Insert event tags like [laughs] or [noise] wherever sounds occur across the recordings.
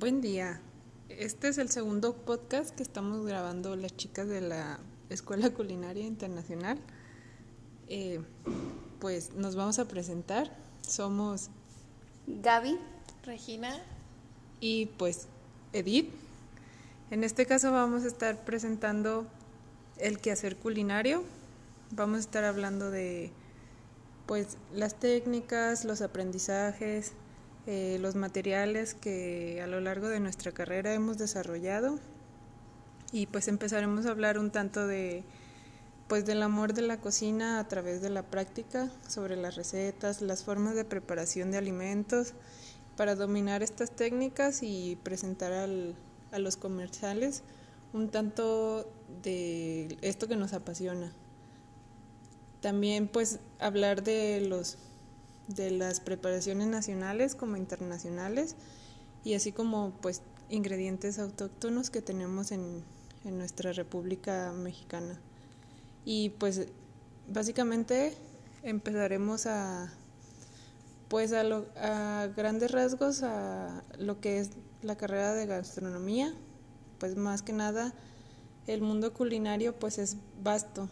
Buen día. Este es el segundo podcast que estamos grabando las chicas de la Escuela [laughs] Culinaria Internacional. Eh, pues nos vamos a presentar. Somos Gaby, Regina y pues Edith. En este caso vamos a estar presentando el quehacer culinario. Vamos a estar hablando de pues las técnicas, los aprendizajes, eh, los materiales que a lo largo de nuestra carrera hemos desarrollado y pues empezaremos a hablar un tanto de pues del amor de la cocina a través de la práctica sobre las recetas, las formas de preparación de alimentos para dominar estas técnicas y presentar al, a los comerciales un tanto de esto que nos apasiona. También pues hablar de los de las preparaciones nacionales como internacionales y así como pues ingredientes autóctonos que tenemos en, en nuestra República Mexicana. Y pues básicamente empezaremos a pues a, lo, a grandes rasgos a lo que es la carrera de gastronomía, pues más que nada el mundo culinario pues es vasto.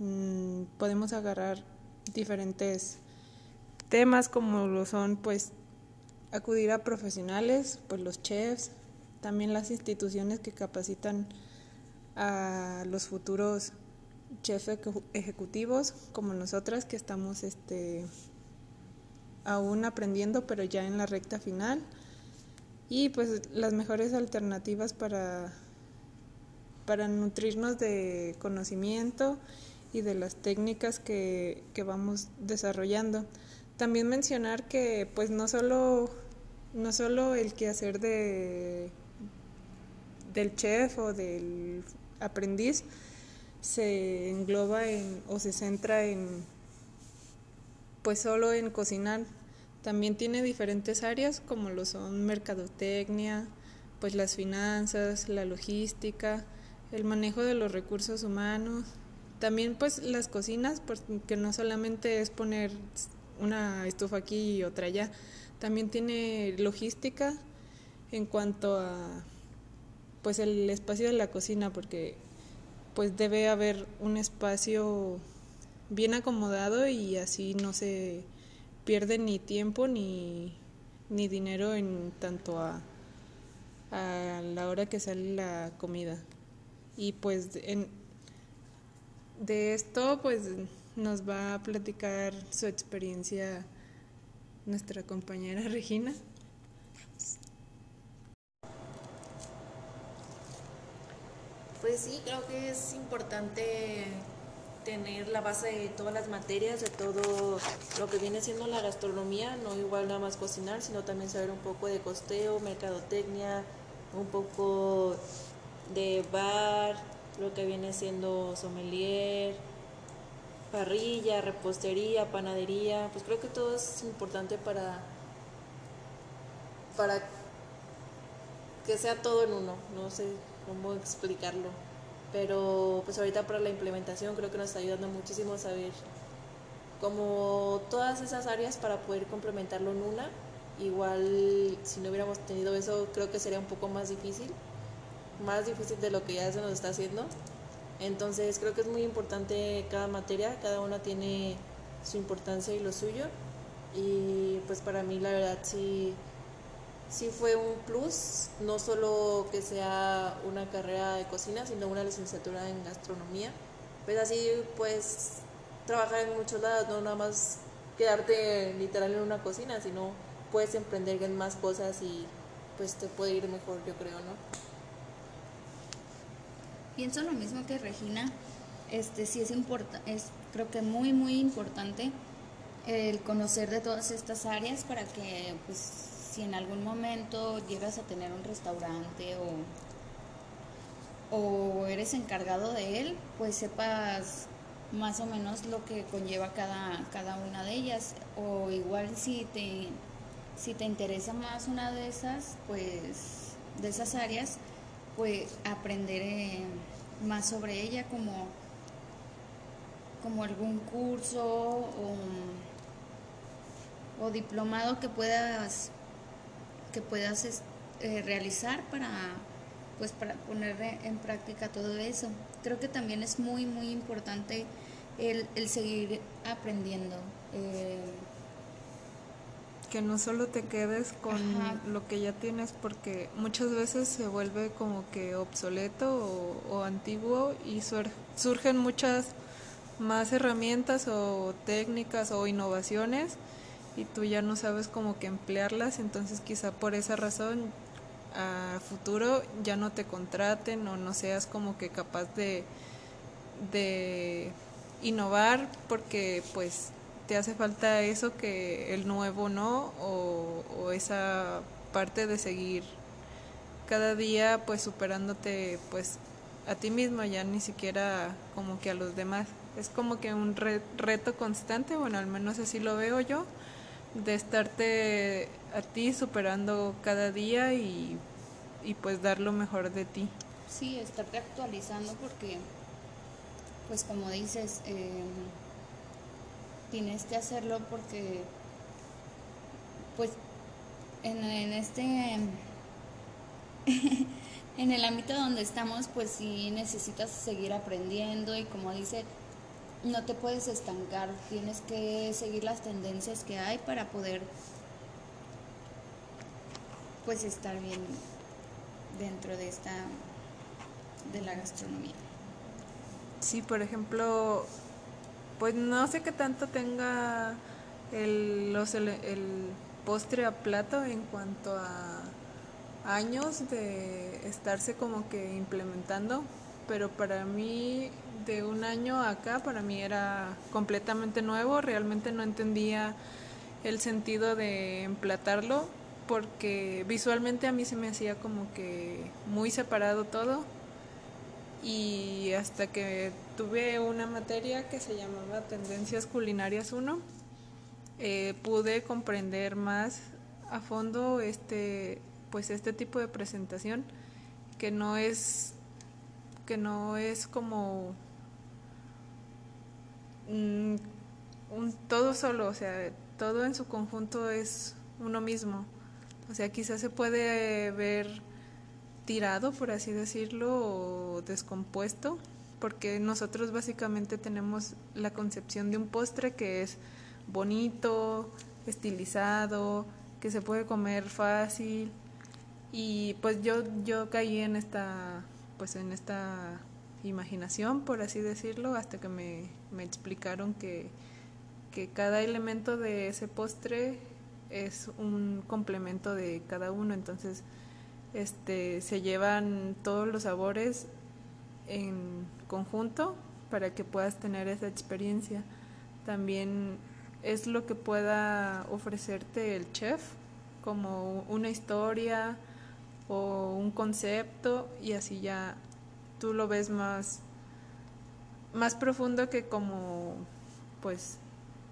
Mm, podemos agarrar diferentes temas como lo son pues acudir a profesionales, pues los chefs, también las instituciones que capacitan a los futuros chefs ejecutivos como nosotras que estamos este aún aprendiendo pero ya en la recta final y pues las mejores alternativas para para nutrirnos de conocimiento y de las técnicas que, que vamos desarrollando. También mencionar que pues no solo, no solo el quehacer de, del chef o del aprendiz se engloba en, o se centra en pues solo en cocinar. También tiene diferentes áreas como lo son mercadotecnia, pues las finanzas, la logística, el manejo de los recursos humanos, también pues las cocinas, porque no solamente es poner una estufa aquí y otra allá. También tiene logística en cuanto a pues el espacio de la cocina porque pues debe haber un espacio bien acomodado y así no se pierde ni tiempo ni, ni dinero en tanto a, a la hora que sale la comida. Y pues en, de esto pues nos va a platicar su experiencia nuestra compañera [laughs] Regina. Pues sí, creo que es importante tener la base de todas las materias, de todo lo que viene siendo la gastronomía, no igual nada más cocinar, sino también saber un poco de costeo, mercadotecnia, un poco de bar, lo que viene siendo sommelier, parrilla, repostería, panadería, pues creo que todo es importante para, para que sea todo en uno, no sé cómo explicarlo, pero pues ahorita para la implementación creo que nos está ayudando muchísimo a saber como todas esas áreas para poder complementarlo en una, igual si no hubiéramos tenido eso creo que sería un poco más difícil, más difícil de lo que ya se nos está haciendo entonces creo que es muy importante cada materia, cada una tiene su importancia y lo suyo. Y pues para mí la verdad sí, sí fue un plus, no solo que sea una carrera de cocina, sino una licenciatura en gastronomía. Pues así pues trabajar en muchos lados, no nada más quedarte literal en una cocina, sino puedes emprender en más cosas y pues te puede ir mejor, yo creo, ¿no? Pienso lo mismo que Regina, este sí es importante, es creo que muy muy importante el conocer de todas estas áreas para que pues si en algún momento llegas a tener un restaurante o, o eres encargado de él, pues sepas más o menos lo que conlleva cada, cada una de ellas. O igual si te, si te interesa más una de esas, pues de esas áreas, pues aprender eh, más sobre ella como, como algún curso o, diplomado que puedas que puedas eh, realizar para pues para poner en práctica todo eso. Creo que también es muy muy importante el, el seguir aprendiendo. Eh, que no solo te quedes con lo que ya tienes porque muchas veces se vuelve como que obsoleto o, antiguo y surgen muchas más herramientas o técnicas o innovaciones y tú ya no sabes cómo que emplearlas, entonces quizá por esa razón a futuro ya no te contraten o no seas como que capaz de, de innovar porque pues te hace falta eso que el nuevo no o, esa parte de seguir cada día pues superándote pues a ti mismo ya ni siquiera como que a los demás. Es como que un reto constante bueno al menos así lo veo yo de estarte a ti superando cada día y, y pues dar lo mejor de ti. Sí estarte actualizando porque pues como dices eh, tienes que hacerlo porque pues en, este [laughs] en el ámbito donde estamos pues sí necesitas seguir aprendiendo y como dice no te puedes estancar tienes que seguir las tendencias que hay para poder pues estar bien dentro de esta de la gastronomía. Sí por ejemplo pues no sé qué tanto tenga el, postre a plato en cuanto a años de estarse como que implementando, pero para mí de un año acá, para mí era completamente nuevo, realmente no entendía el sentido de emplatarlo porque visualmente a mí se me hacía como que muy separado todo y hasta que tuve una materia que se llamaba Tendencias Culinarias 1, eh, pude comprender más a fondo este, pues este tipo de presentación que no es que no es como un todo solo, o sea, todo en su conjunto es uno mismo. O sea, quizás se puede ver tirado, por así decirlo, o descompuesto, porque nosotros básicamente tenemos la concepción de un postre que es bonito, estilizado, que se puede comer fácil. Y pues yo yo caí en esta pues en esta imaginación por así decirlo hasta que me, me explicaron que, que cada elemento de ese postre es un complemento de cada uno. Entonces este, se llevan todos los sabores en conjunto para que puedas tener esa experiencia. También es lo que pueda ofrecerte el chef, como una historia o un concepto y así ya tú lo ves más más profundo que como pues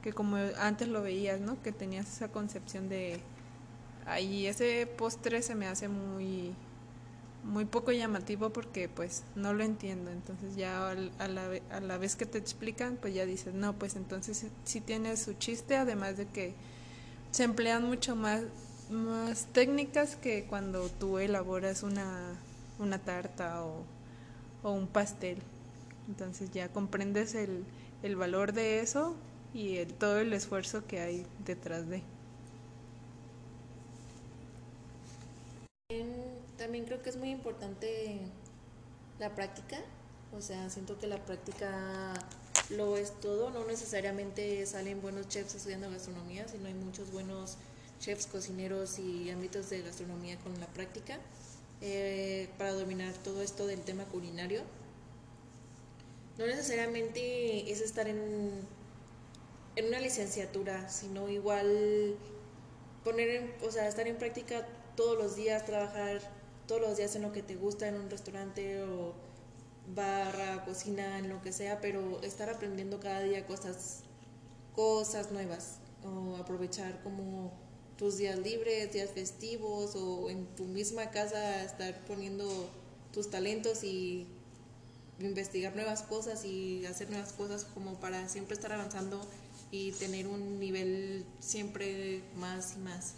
que como antes lo veías, ¿no? Que tenías esa concepción de ahí ese postre se me hace muy muy poco llamativo porque pues no lo entiendo. Entonces ya a la, a la vez que te explican pues ya dices no pues entonces sí tiene su chiste además de que se emplean mucho más más técnicas que cuando tú elaboras una, una tarta o, o un pastel. Entonces ya comprendes el, el valor de eso y el, todo el esfuerzo que hay detrás de También creo que es muy importante la práctica, o sea, siento que la práctica lo es todo, no necesariamente salen buenos chefs estudiando gastronomía, sino hay muchos buenos chefs, cocineros y ámbitos de gastronomía con la práctica eh, para dominar todo esto del tema culinario. No necesariamente es estar en, en una licenciatura, sino igual poner en, o sea, estar en práctica todos los días, trabajar todos los días en lo que te gusta, en un restaurante o barra, cocina, en lo que sea, pero estar aprendiendo cada día cosas, cosas nuevas o aprovechar como tus días libres, días festivos o en tu misma casa estar poniendo tus talentos y investigar nuevas cosas y hacer nuevas cosas como para siempre estar avanzando y tener un nivel siempre más y más.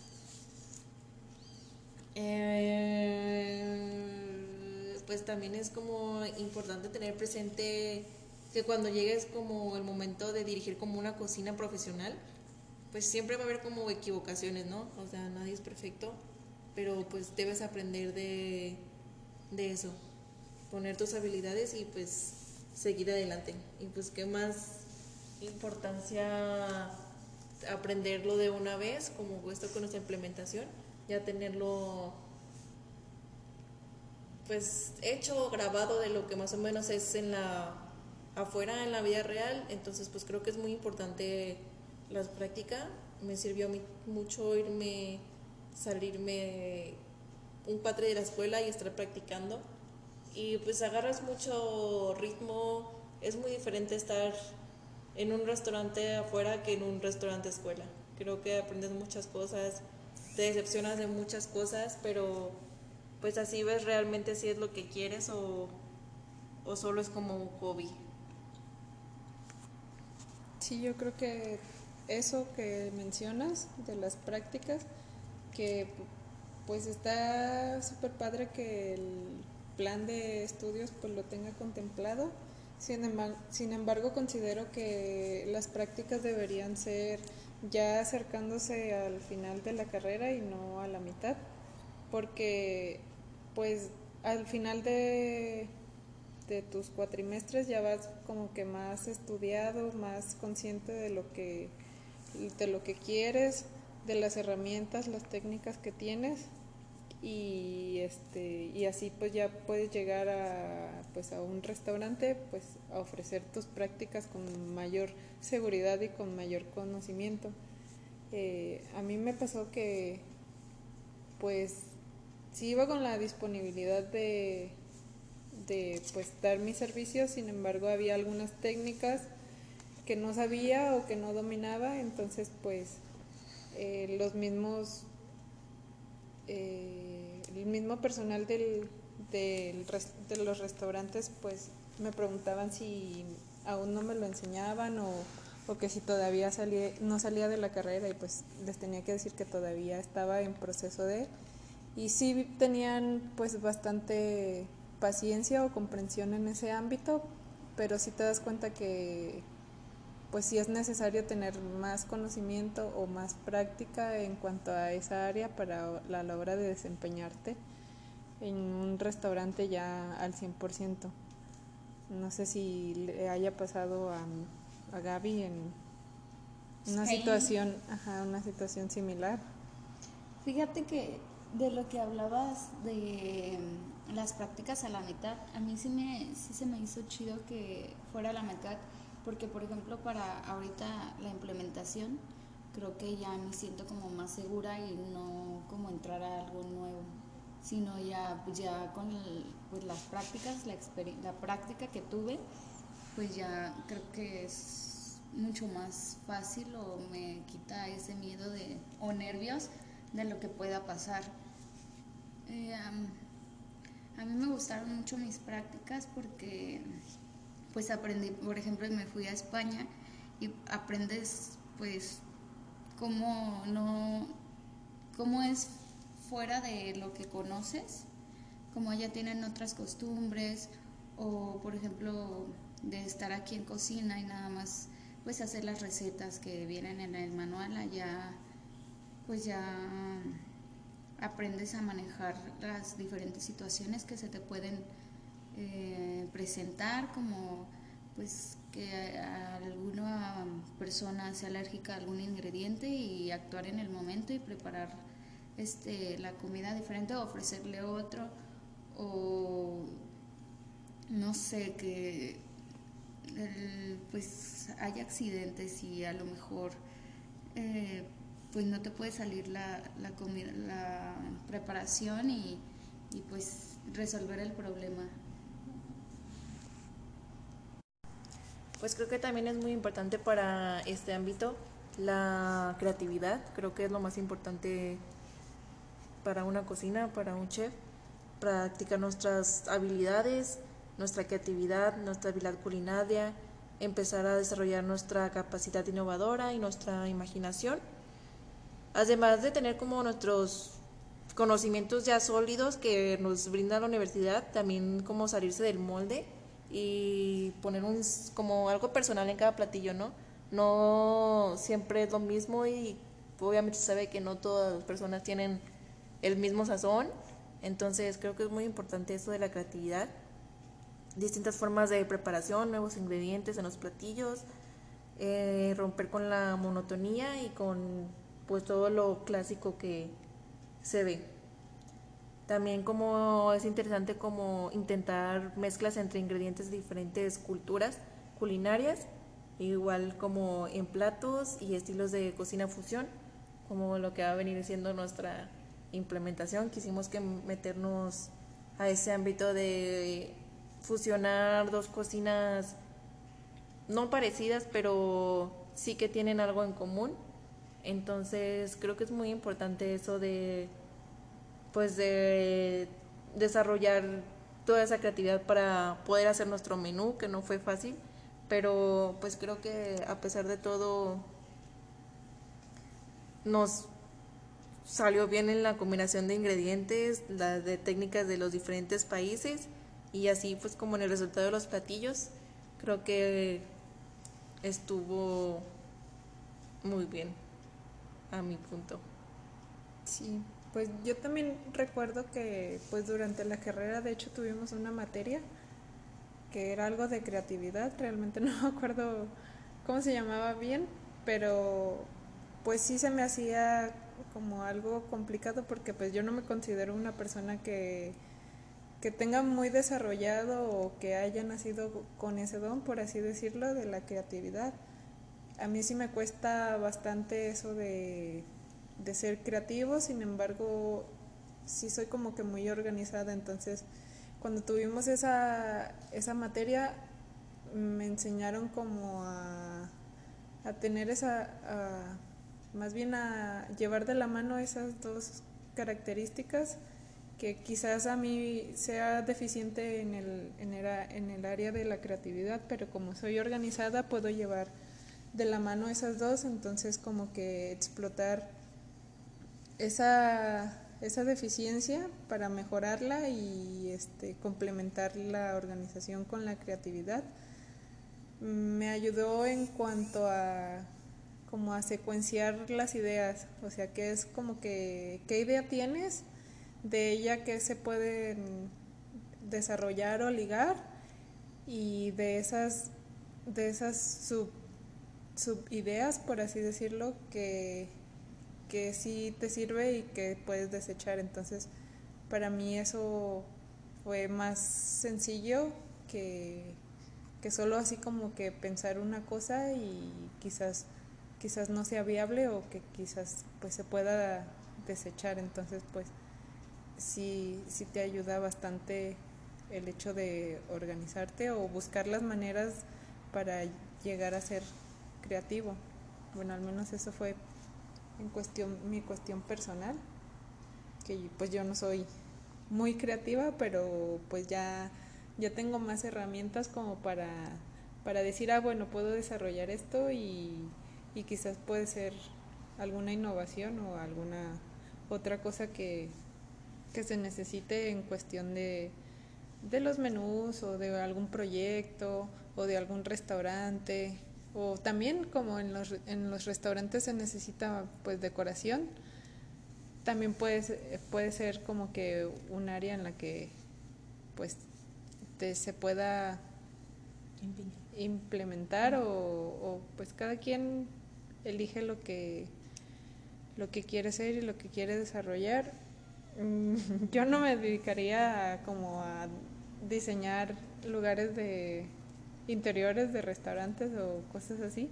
Eh, pues también es como importante tener presente que cuando llegues como el momento de dirigir como una cocina profesional, pues siempre va a haber como equivocaciones, ¿no? O sea, nadie es perfecto, pero pues debes aprender de, de eso, poner tus habilidades y pues seguir adelante. Y pues qué más importancia aprenderlo de una vez, como esto con nuestra implementación, ya tenerlo pues hecho, grabado de lo que más o menos es en la afuera en la vida real, entonces pues creo que es muy importante la práctica, me sirvió mucho irme, salirme un padre de la escuela y estar practicando. Y pues agarras mucho ritmo, es muy diferente estar en un restaurante afuera que en un restaurante escuela. Creo que aprendes muchas cosas, te decepcionas de muchas cosas, pero pues así ves realmente si es lo que quieres o, o solo es como un hobby. Sí, yo creo que eso que mencionas de las prácticas, que pues está súper padre que el plan de estudios pues lo tenga contemplado sin embargo, considero que las prácticas deberían ser ya acercándose al final de la carrera y no a la mitad, porque pues al final de, de tus cuatrimestres ya vas como que más estudiado, más consciente de lo que de lo que quieres, de las herramientas, las técnicas que tienes y este y así pues ya puedes llegar a pues a un restaurante pues a ofrecer tus prácticas con mayor seguridad y con mayor conocimiento. Eh, a mí me pasó que pues sí iba con la disponibilidad de de pues dar mi servicio sin embargo había algunas técnicas que no sabía o que no dominaba entonces pues eh, los mismos eh, el mismo personal de los restaurantes pues me preguntaban si aún no me lo enseñaban o, o que si todavía no salía de la carrera y pues les tenía que decir que todavía estaba en proceso de. Y sí tenían pues bastante paciencia o comprensión en ese ámbito pero sí te das cuenta que pues sí es necesario tener más conocimiento o más práctica en cuanto a esa área para la, la hora de desempeñarte en un restaurante ya al 100%. No sé si le haya pasado a, a Gaby en una situación, ajá, una situación similar. Fíjate que de lo que hablabas de las prácticas a la mitad, a mí sí, me, sí se me hizo chido que fuera a la mitad porque por ejemplo para ahorita la implementación creo que ya me siento como más segura y no como entrar a algo nuevo, sino ya, ya con pues las prácticas, la, la práctica que tuve, pues ya creo que es mucho más fácil o me quita ese miedo de, o nervios de lo que pueda pasar. Eh, a mí me gustaron mucho mis prácticas porque pues aprendí, por ejemplo, me fui a España y aprendes pues cómo no, cómo es fuera de lo que conoces, como allá tienen otras costumbres o por ejemplo de estar aquí en cocina y nada más pues hacer las recetas que vienen en el manual allá pues ya aprendes a manejar las diferentes situaciones que se te pueden eh, presentar como pues que alguna persona sea alérgica a algún ingrediente y actuar en el momento y preparar este la comida diferente o ofrecerle otro o no sé que pues hay accidentes y a lo mejor eh, pues no te puede salir la, la comida la preparación y, y pues resolver el problema Pues creo que también es muy importante para este ámbito la creatividad, creo que es lo más importante para una cocina, para un chef, practicar nuestras habilidades, nuestra creatividad, nuestra habilidad culinaria, empezar a desarrollar nuestra capacidad innovadora y nuestra imaginación, además de tener como nuestros conocimientos ya sólidos que nos brinda la universidad, también como salirse del molde y poner un, como algo personal en cada platillo, ¿no? No siempre es lo mismo y obviamente se sabe que no todas las personas tienen el mismo sazón, entonces creo que es muy importante eso de la creatividad, distintas formas de preparación, nuevos ingredientes en los platillos, eh, romper con la monotonía y con pues todo lo clásico que se ve. También como es interesante como intentar mezclas entre ingredientes de diferentes culturas culinarias, igual como en platos y estilos de cocina fusión, como lo que va a venir siendo nuestra implementación. Quisimos que meternos a ese ámbito de fusionar dos cocinas no parecidas, pero sí que tienen algo en común. Entonces creo que es muy importante eso de pues de desarrollar toda esa creatividad para poder hacer nuestro menú, que no fue fácil, pero pues creo que a pesar de todo nos salió bien en la combinación de ingredientes, las de técnicas de los diferentes países y así pues como en el resultado de los platillos, creo que estuvo muy bien a mi punto. Sí, pues yo también recuerdo que pues durante la carrera de hecho tuvimos una materia que era algo de creatividad, realmente [laughs] no me acuerdo cómo se llamaba bien, pero pues sí se me hacía como algo complicado porque pues yo no me considero una persona que, que tenga muy desarrollado o que haya nacido con ese don, por así decirlo, de la creatividad. A mí sí me cuesta bastante eso de, de ser creativo, sin embargo, sí soy como que muy organizada, entonces cuando tuvimos esa, esa materia me enseñaron como a, a tener esa, más bien a llevar de la mano esas dos características que quizás a mí sea deficiente en el, en en el área de la creatividad, pero como soy organizada puedo llevar de la mano esas dos, entonces como que explotar esa, esa deficiencia para mejorarla y este, complementar la organización con la creatividad. Me ayudó en cuanto a como a secuenciar las ideas, o sea, que es como que qué idea tienes, de ella que se pueden desarrollar o ligar y de esas esas sub subideas, por así decirlo, que, que sí te sirve y que puedes desechar. Entonces, para mí eso fue más sencillo que, que solo así como que pensar una cosa y quizás quizás no sea viable o que quizás pues se pueda desechar entonces pues sí sí te ayuda bastante el hecho de organizarte o buscar las maneras para llegar a ser creativo. Bueno, al menos eso fue en cuestión mi cuestión personal, que pues yo no soy muy creativa, pero pues ya ya tengo más herramientas como para para decir, ah, bueno, puedo desarrollar esto y, y quizás puede ser alguna innovación o alguna otra cosa que, que se necesite en cuestión de, de los menús o de algún proyecto o de algún restaurante o también como en los, en los restaurantes se necesita pues decoración, también puede, puede ser como que un área en la que pues se pueda implementar o, o, pues cada quien elige lo que lo que quiere ser y lo que quiere desarrollar. Mm, [laughs] yo no me dedicaría como a diseñar lugares de interiores de restaurantes o cosas así,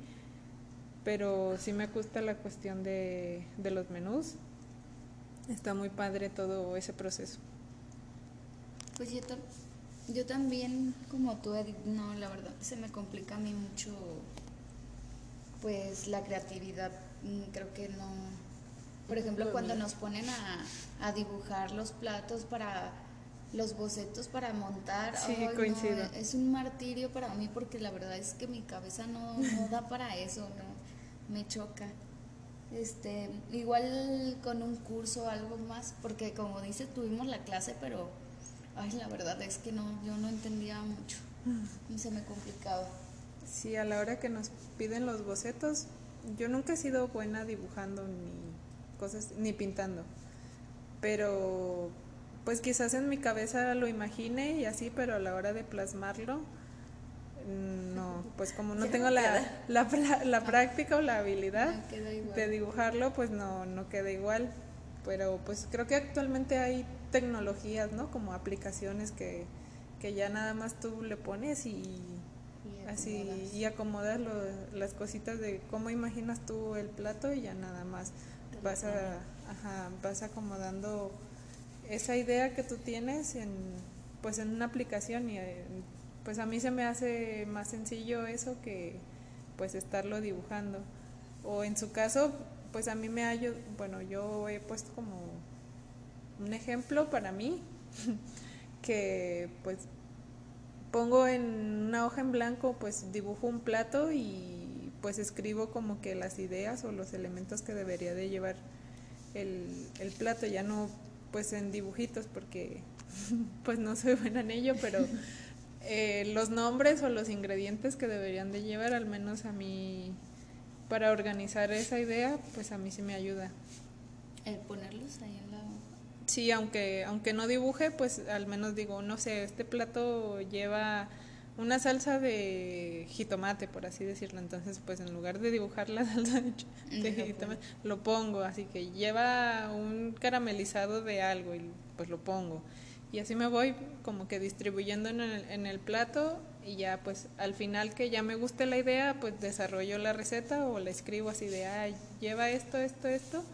pero sí me gusta la cuestión de, de los menús. Está muy padre todo ese proceso. Pues yo, yo también, como tú, Edith, no, la verdad se me complica a mí mucho, pues la creatividad, mm, creo que no. Por ejemplo, cuando nos ponen a, a dibujar los platos para los bocetos para montar. Sí, coincido. es un martirio para mí porque la verdad es que mi cabeza no, no da para eso, no, me choca. Este, igual con un curso o algo más, porque como dice, tuvimos la clase, pero ay, la verdad es que no, yo no entendía mucho. Y se me complicaba. Sí, a la hora que nos piden los bocetos, yo nunca he sido buena dibujando ni cosas, ni pintando. Pero pues quizás en mi cabeza lo imagine y así, pero a la hora de plasmarlo, no, pues como no [laughs] tengo la, la, la, práctica o la habilidad de dibujarlo, pues no, no queda igual. Pero pues creo que actualmente hay tecnologías, ¿no? Como aplicaciones que, que ya nada más tú le pones y, así y acomodas lo, las cositas de cómo imaginas tú el plato y ya nada más vas a, ajá, vas acomodando esa idea que tú tienes en pues en una aplicación y eh, pues a mí se me hace más sencillo eso que pues estarlo dibujando. O en su caso, pues a mí me ha bueno, yo he puesto como un ejemplo para mí [laughs] que pues pongo en una hoja en blanco, pues dibujo un plato y pues escribo como que las ideas o los elementos que debería de llevar el, el plato, ya no pues en dibujitos porque [laughs] pues no soy buena en ello, pero eh, los nombres o los ingredientes que deberían de llevar, al menos a mí, para organizar esa idea, pues a mí sí me ayuda. El ponerlos ahí en la... Sí, aunque, aunque no dibuje, pues al menos digo, no sé, este plato lleva una salsa de jitomate, por así decirlo. Entonces, pues en lugar de dibujar la [laughs] salsa de, jitomate, lo pongo. Así que lleva un caramelizado de algo y pues lo pongo. Y así me voy como que distribuyendo en el, en el plato y ya pues al final que ya me guste la idea, pues desarrollo la receta o la escribo así de, ah, lleva esto, esto, esto.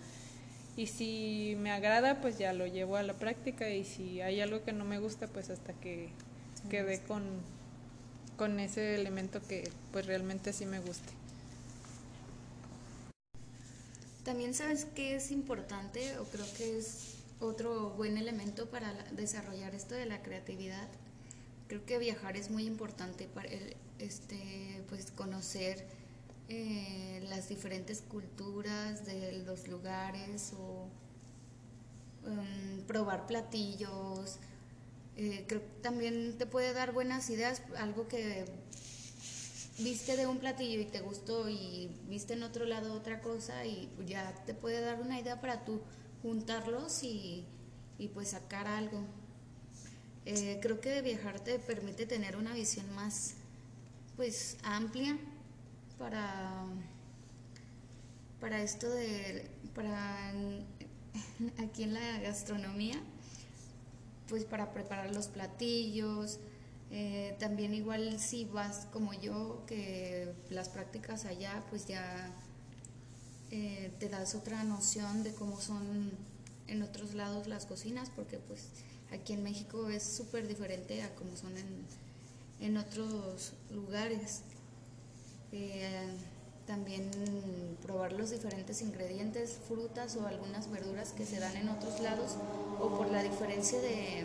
Y si me agrada, pues ya lo llevo a la práctica y si hay algo que no me gusta, pues hasta que quede con, con ese elemento que pues realmente sí me guste. También sabes que es importante o creo que es otro buen elemento para desarrollar esto de la creatividad. Creo que viajar es muy importante para este, pues conocer eh, las diferentes culturas de los lugares o um, probar platillos. Eh, creo que también te puede dar buenas ideas, algo que viste de un platillo y te gustó y viste en otro lado otra cosa y ya te puede dar una idea para tú juntarlos y, pues sacar algo. Eh, creo que viajar te permite tener una visión más pues amplia para, para esto de para [laughs] aquí en la gastronomía pues para preparar los platillos eh, también igual si vas como yo que las prácticas allá pues ya eh, te das otra noción de cómo son en otros lados las cocinas, porque pues aquí en México es súper diferente a cómo son en, en otros lugares. Eh, también probar los diferentes ingredientes, frutas o algunas verduras que se dan en otros lados o por la diferencia de,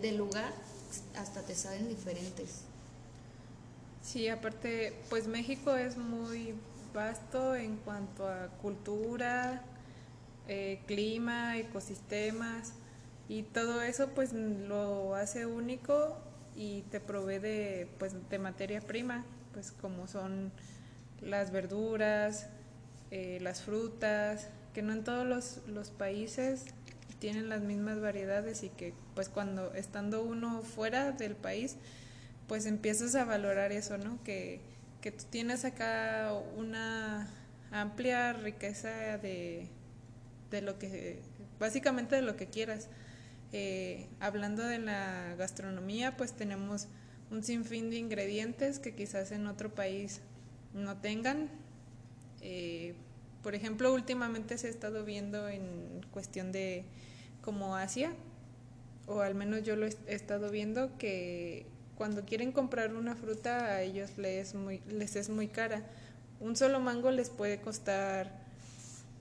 de lugar, hasta te saben diferentes. Sí, aparte, pues México es muy vasto en cuanto a cultura, eh, clima, ecosistemas y todo eso pues lo hace único y te provee de, pues, de materia prima, pues como son las verduras, eh, las frutas, que no en todos los, países tienen las mismas variedades y que pues cuando estando uno fuera del país pues empiezas a valorar eso, ¿no? Que, que tú tienes acá una amplia riqueza de, de lo que, básicamente de lo que quieras. Eh, hablando de la gastronomía, pues tenemos un sinfín de ingredientes que quizás en otro país no tengan. Eh, por ejemplo, últimamente se ha estado viendo en cuestión de como Asia, o al menos yo lo he estado viendo, que cuando quieren comprar una fruta a ellos les es muy, les es muy cara. Un solo mango les puede costar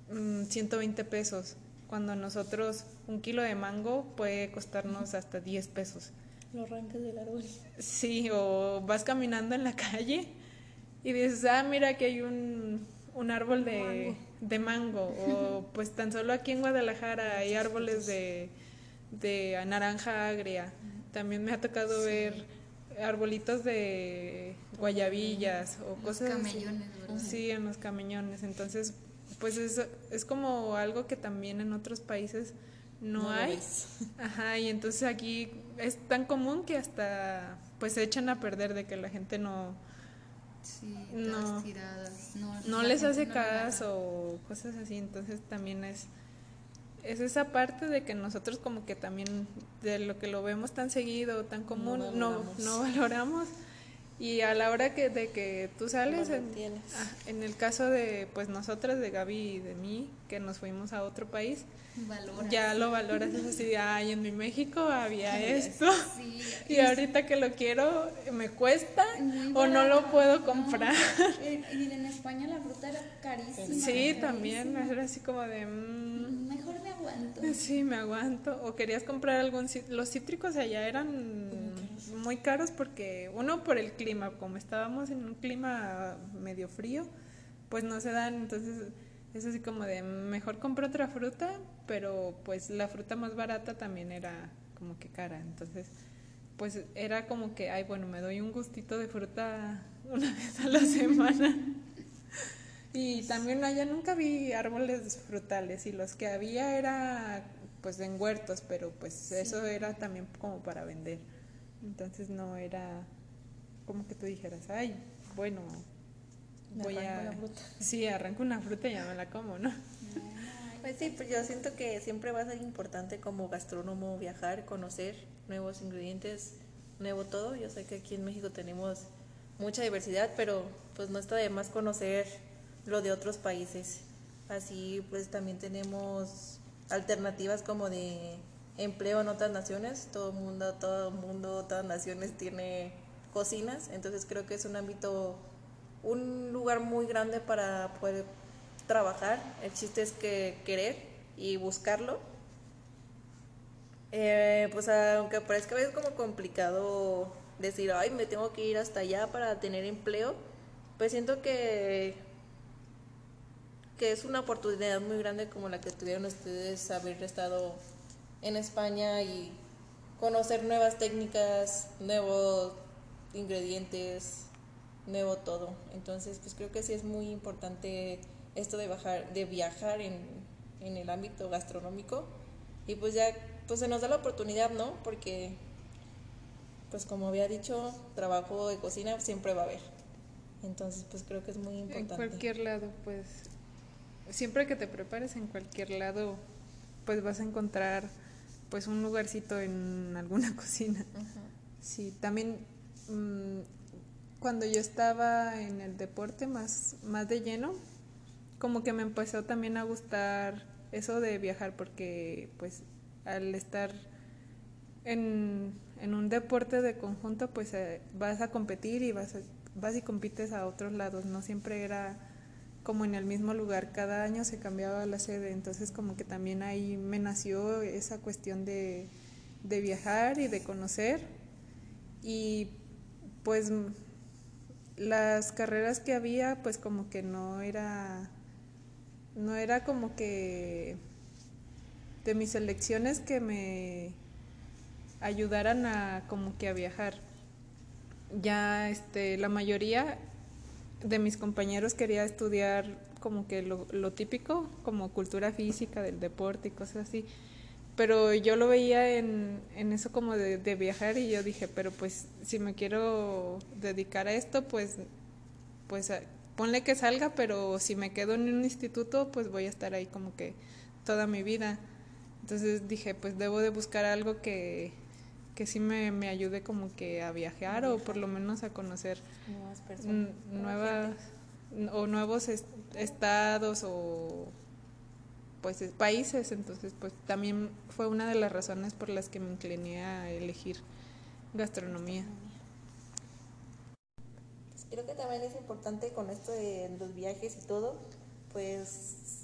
120 mm, pesos, cuando nosotros un kilo de mango puede costarnos hasta 10 pesos. Lo arrancas del árbol. Sí, o vas caminando en la calle y dices, ah, mira que hay un, un árbol de, de mango o [laughs] pues tan solo aquí en Guadalajara hay árboles de, de naranja agria. También me ha tocado ver arbolitos de guayabillas o cosas camellones, ¿verdad? Sí, en los camellones. Entonces, pues es, es como algo que también en otros países no, No hay. [laughs] Ajá, y entonces aquí es tan común que hasta pues se echan a perder de que la gente no, Sí, No. todas tiradas. No, les hace caso o cosas así. Entonces también es, es esa parte de que nosotros como que también de lo que lo vemos tan seguido, tan común, no, valoramos. no valoramos. Y a la hora que, de que tú sales, No en, ah, en el caso de pues nosotras, de Gaby y de mí, que nos fuimos a otro país, Valoras. ya lo valoras es así de, ay, en mi México había [laughs] esto. Sí, [laughs] Y ahorita que lo quiero, me cuesta o no lo puedo No, comprar. eh, Y en España la fruta era carísima. Sí, también, era así como de, mm, Mejor me aguanto. sí, me aguanto. O querías comprar algún, los cítricos allá eran muy caros porque, uno, por el clima, como estábamos en un clima medio frío, pues no se dan, entonces es así como de, mejor compro otra fruta, pero pues la fruta más barata también era como que cara, entonces pues era como que, ay, bueno, me doy un gustito de fruta una [laughs] vez a la semana. Y también allá nunca vi árboles frutales y los que había era pues en huertos, pero pues eso era también como para vender. Entonces no era como que tú dijeras, ay, bueno, Me voy arranco a... la fruta. [laughs] Sí, arranco una fruta y ya me la como, ¿no? [laughs] Pues sí, pues yo siento que siempre va a ser importante como gastrónomo viajar, conocer nuevos ingredientes, nuevo todo. Yo sé que aquí en México tenemos mucha diversidad, pero pues no está de más conocer lo de otros países. Así pues también tenemos alternativas como de empleo en otras naciones. Todo mundo, todo mundo, todas naciones tiene cocinas, entonces creo que es un ámbito, un lugar muy grande para poder trabajar. El chiste es que querer y buscarlo. Eh, pues aunque parezca a veces como complicado decir, ay, me tengo que ir hasta allá para tener empleo, pues siento que que es una oportunidad muy grande como la que tuvieron ustedes haber estado en España y conocer nuevas técnicas, nuevos ingredientes, nuevo todo. Entonces, pues creo que sí es muy importante esto de bajar, de viajar en, en el ámbito gastronómico. Y pues ya, pues se nos da la oportunidad, ¿no? Porque, pues como había dicho, trabajo de cocina siempre va a haber. Entonces, pues creo que es muy En importante. cualquier lado, pues, siempre que te prepares en cualquier lado, pues vas a encontrar pues un lugarcito en alguna [laughs] cocina. Sí, también mm, cuando yo estaba en el deporte más, más de lleno, como que me empezó también a gustar eso de viajar porque pues al estar en, en un deporte de conjunto pues eh, vas a competir y vas, a- vas y compites a otros lados, no siempre era como en el mismo lugar, cada año se cambiaba la sede, entonces como que también ahí me nació esa cuestión de, de viajar y de conocer. Y pues las carreras que había pues como que no era no era como que de mis elecciones que me ayudaran a como que a viajar. Ya este la mayoría de mis compañeros quería estudiar como que lo, lo típico como cultura física del deporte y cosas así pero yo lo veía en, en eso como de, de viajar y yo dije, pero pues si me quiero dedicar a esto, pues, pues a- ponle que salga, pero si me quedo en un instituto, pues voy a estar ahí como que toda mi vida. Entonces dije, pues debo de buscar algo que, que sí me, me ayude como que a viajar o por lo menos a conocer Nuevas personas. nuevas o nuevos est- estados o pues es- países entonces pues también fue una de las razones por las que me incliné a elegir gastronomía Pues creo que también es importante con esto de los viajes y todo, pues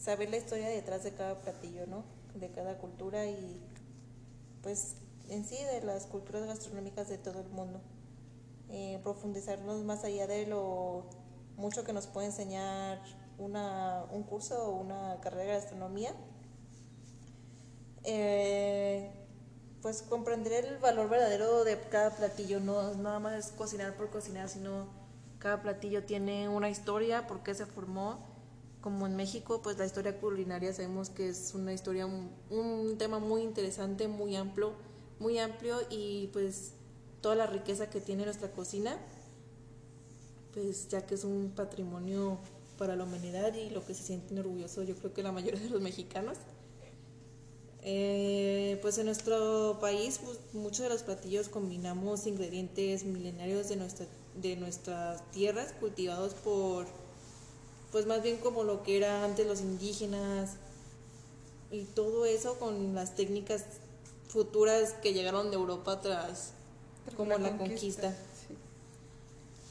saber la historia detrás de cada platillo, ¿no? De cada cultura y pues en sí de las culturas gastronómicas de todo el mundo. Eh, profundizarnos más allá de lo mucho que nos puede enseñar una, un curso o una carrera de gastronomía, eh, pues comprender el valor verdadero de cada platillo, no nada más es cocinar por cocinar, sino cada platillo tiene una historia, por qué se formó. Como en México, pues la historia culinaria sabemos que es una historia, un, tema muy interesante, muy amplio, muy amplio y pues toda la riqueza que tiene nuestra cocina, pues ya que es un patrimonio para la humanidad y lo que se sienten orgullosos yo creo que la mayoría de los mexicanos. Eh, pues en nuestro país pues, muchos de los platillos combinamos ingredientes milenarios de, nuestra, de nuestras tierras cultivados por, pues más bien como lo que era antes los indígenas y todo eso con las técnicas futuras que llegaron de Europa tras como la, conquista.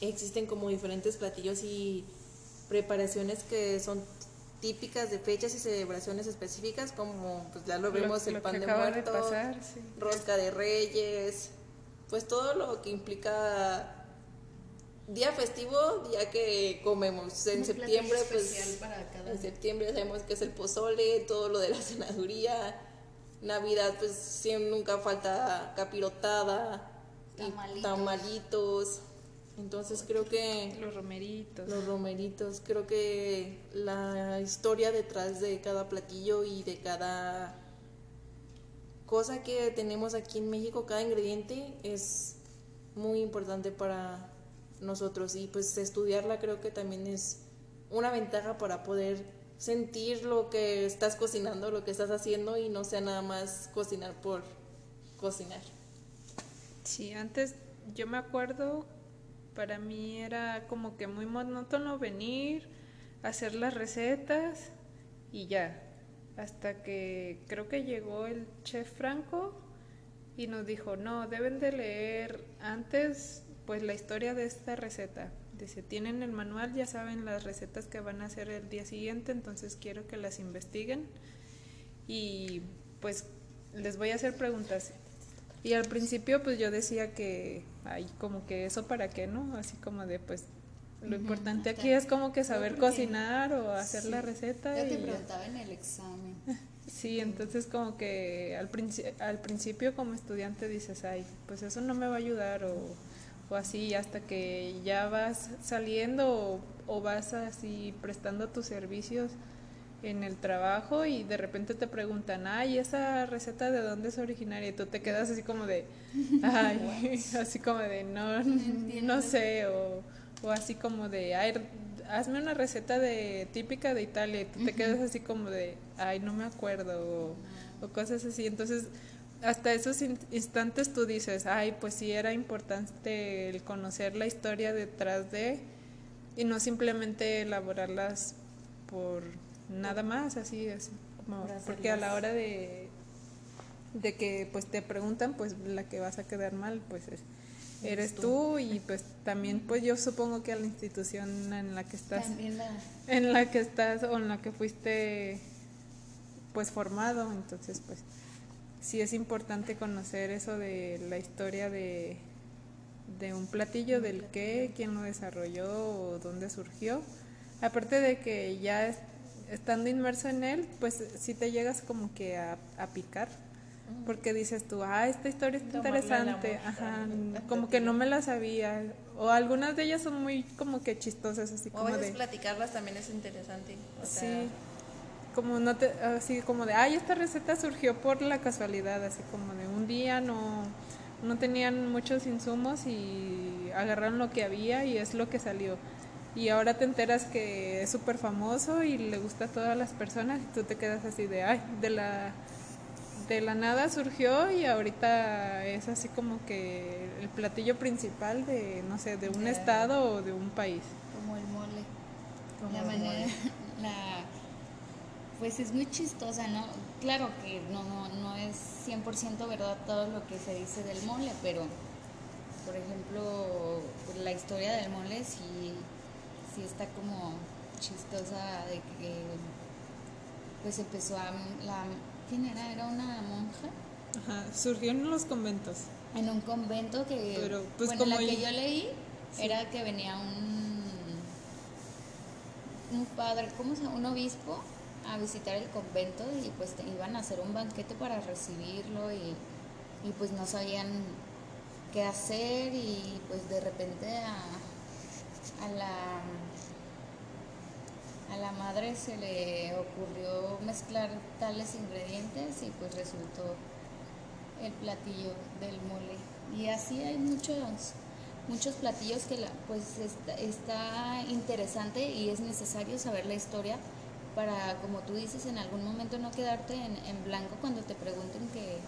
Existen como diferentes platillos y preparaciones que son típicas de fechas y celebraciones específicas, como pues ya lo vemos el pan de muerto, rosca de reyes, pues todo lo que implica día festivo, día que comemos. En septiembre, pues en septiembre sabemos que es el pozole, todo lo de la [laughs] cenaduría. Navidad, pues nunca falta capirotada, tamalitos entonces creo que... Los romeritos. Los romeritos. Creo que la historia detrás de cada platillo y de cada cosa que tenemos aquí en México, cada ingrediente es muy importante para nosotros y pues estudiarla creo que también es una ventaja para poder sentir lo que estás cocinando, lo que estás haciendo y no sea nada más cocinar por cocinar. Sí, antes yo me acuerdo para mí era como que muy monótono venir, hacer las recetas y ya. Hasta que creo que llegó el chef Franco y nos dijo, no, deben de leer antes pues la historia de esta receta. Dice, tienen el manual, ya saben las recetas que van a hacer el día siguiente, entonces quiero que las investiguen y pues les voy a hacer preguntas. Y al principio pues yo decía que hay como que eso para qué, ¿no? Así como de pues lo importante aquí es como que saber cocinar o hacer la receta. Ya te preguntaba en el examen. [laughs] Sí, entonces como que al, al principio como estudiante dices, ay, pues eso no me va a ayudar o, o así hasta que ya vas saliendo o, o vas así prestando tus servicios en el trabajo y de repente te preguntan, ay, esa receta de dónde es originaria y tú te quedas así como de, ay, [laughs] así como de, no, no, sé, o, o, así como de, ay, hazme una receta de típica de Italia y tú te quedas así como de, ay, no me acuerdo, o, o cosas así. Entonces, hasta esos instantes tú dices, ay, pues sí era importante el conocer la historia detrás de y no simplemente elaborarlas por nada más, así, es como, porque a la hora de, de que pues te preguntan, pues la que vas a quedar mal, pues es, eres tú. y pues también pues yo supongo que a la institución en la que estás, en la que estás o en la que fuiste pues formado, entonces pues sí es importante conocer eso de la historia de, de un platillo, del qué, quién lo desarrolló o dónde surgió. Aparte de que ya estando inmerso en él, pues sí te llegas como que a, picar, porque dices tú, ah, esta historia es interesante, ajá, como que no me la sabía, o algunas de ellas son muy como que chistosas, así como de... platicarlas también es interesante. sí, como no te, así como de, ay, esta receta surgió por la casualidad, así como de un día no, no tenían muchos insumos y agarraron lo que había y es lo que salió y ahora te enteras que es súper famoso y le gusta a todas las personas y tú te quedas así de, ay, de la, de la nada surgió y ahorita es así como que el platillo principal de, no sé, de un estado o de un país. Como el mole. la manera, [laughs] la, pues es muy chistosa, ¿no? Claro que no, no, no es 100% verdad todo lo que se dice del mole, pero por ejemplo, la historia del mole sí sí está como chistosa de que pues empezó a la quién era era una monja Ajá, surgió en los conventos en un convento que Pero, pues, bueno la que yo leí era que venía un un padre, ¿cómo se llama? Un obispo a visitar el convento y pues iban a hacer un banquete para recibirlo y, y pues no sabían qué hacer y pues de repente a, a la a la madre se le ocurrió mezclar tales ingredientes y pues resultó el platillo del mole. Y así hay muchos muchos platillos que la, pues está, está, interesante y es necesario saber la historia para, como tú dices, en algún momento no quedarte en, en blanco cuando te pregunten que,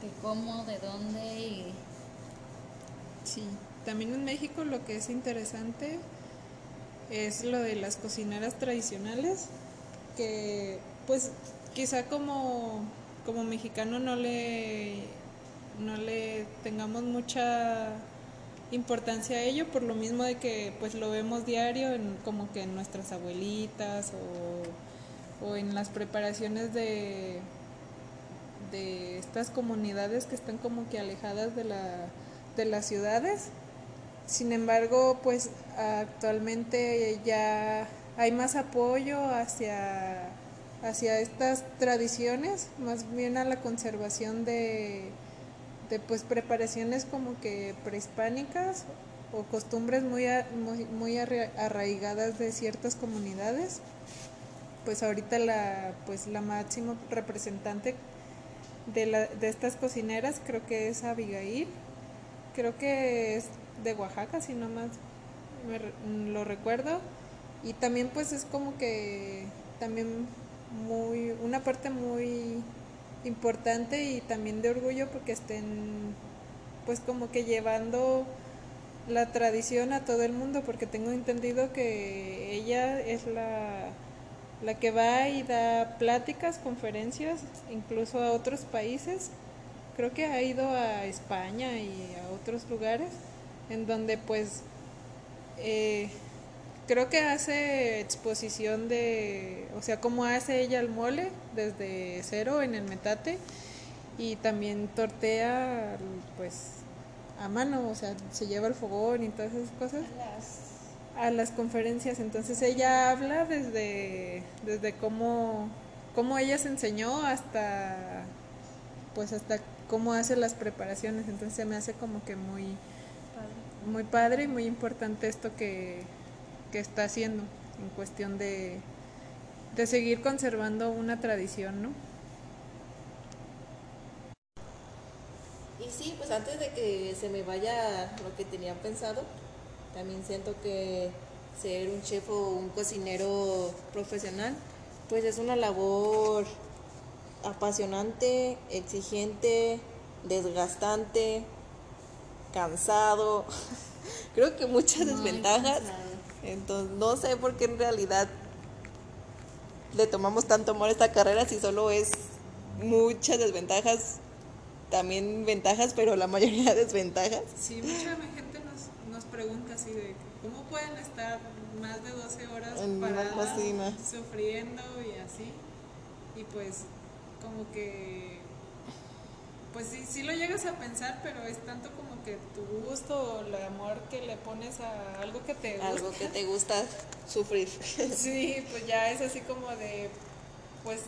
que cómo, de dónde y... Sí, también en México lo que es interesante es lo de las cocineras tradicionales, que pues quizá como, como mexicano no le, no le tengamos mucha importancia a ello por lo mismo de que pues lo vemos diario en, como que en nuestras abuelitas o, o en las preparaciones de, de estas comunidades que están como que alejadas de, la, de las ciudades. Sin embargo, pues actualmente ya hay más apoyo hacia, hacia estas tradiciones, más bien a la conservación de, de pues preparaciones como que prehispánicas o costumbres muy, muy, muy arraigadas de ciertas comunidades. Pues ahorita la, pues la máxima representante de, la, de estas cocineras creo que es Abigail. Creo que es de Oaxaca, si no más lo recuerdo. Y también pues es como que también muy una parte muy importante y también de orgullo porque estén pues como que llevando la tradición a todo el mundo porque tengo entendido que ella es la, la que va y da pláticas, conferencias, incluso a otros países. Creo que ha ido a España y a otros lugares en donde pues eh, creo que hace exposición de, o sea, cómo hace ella el mole desde cero en el metate y también tortea pues a mano, o sea, se lleva el fogón y todas esas cosas. A las conferencias, entonces ella habla desde, desde cómo, cómo ella se enseñó hasta pues hasta cómo hace las preparaciones, entonces se me hace como que muy, muy padre y muy importante esto que, está haciendo en cuestión de, de seguir conservando una tradición, ¿no? Y sí, pues antes de que se me vaya lo que tenía pensado, también siento que ser un chef o un cocinero profesional, pues es una labor apasionante, exigente, desgastante, cansado, [laughs] creo que muchas desventajas. Entonces, no sé por qué en realidad le tomamos tanto amor a esta carrera si solo es muchas desventajas, también ventajas, pero la mayoría [laughs] desventajas. Sí, mucha gente nos, nos pregunta así de cómo pueden estar más de 12 horas en paradas, sufriendo y así. Y pues como que pues sí, sí lo llegas a pensar, pero es tanto como que tu gusto o el amor que le pones a algo que te gusta. Algo que te gusta sufrir. [laughs] Sí, pues ya es así como de, pues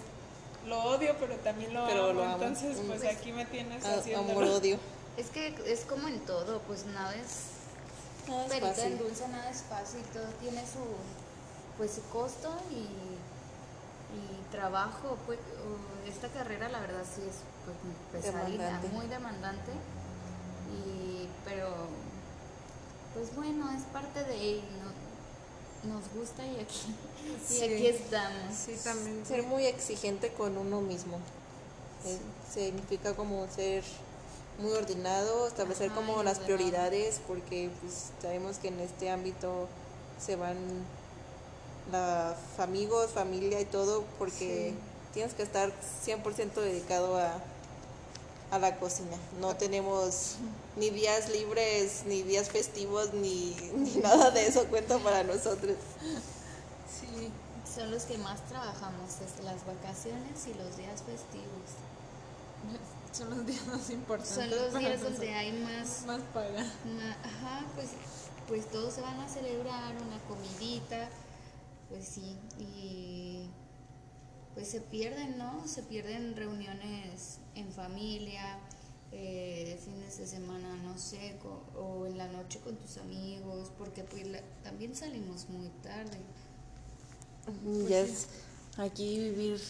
lo odio, pero también lo amo. Entonces, pues aquí me tienes haciendo. Amor, [laughs] odio. Es que es como en todo, pues nada es. Nada es fácil. en dulce, nada es fácil. Todo tiene su, pues, su costo y, y trabajo. Pues, esta carrera, la verdad, sí es pues pesadita, muy demandante. Y, pero, pues bueno, es parte de no, nos gusta y aquí, [laughs] y aquí estamos. Sí, también. Ser muy exigente con uno mismo. significa como ser muy ordenado, establecer como las prioridades, porque pues sabemos que en este ámbito se van los amigos, familia y todo, porque tienes que estar 100% dedicado a, a la cocina. No tenemos ni días libres, ni días festivos, ni, [laughs] nada de eso cuenta para nosotros. Sí. Son los que más trabajamos, es las vacaciones y los días festivos. [laughs] Son los días más importantes. Son los días donde hay más... Más paga. ajá, pues, pues todos se van a celebrar una comidita pues sí, y pues se pierden, ¿no? Se pierden reuniones en familia, eh, fines de semana, no sé, o en la noche con tus amigos, porque pues también salimos muy tarde. ya es aquí vivir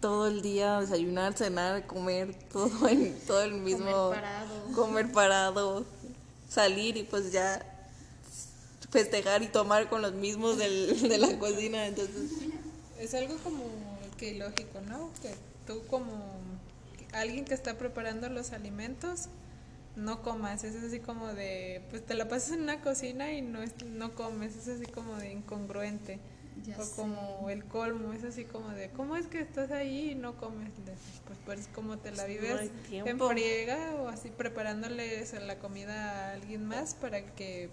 todo el día, desayunar, cenar, comer, [laughs] todo en todo el mismo comer parado, comer parado salir y pues ya festejar y tomar con los mismos del, de la cocina, entonces es algo como que lógico, ¿no? Que tú como alguien que está preparando los alimentos no comas, es así como de, pues te la pasas en una cocina y no, no comes, es así como de incongruente. o como el colmo, es así como de, ¿cómo es que estás ahí y no comes? Pues, pues como te la vives en friega o así preparándoles la comida a alguien más para que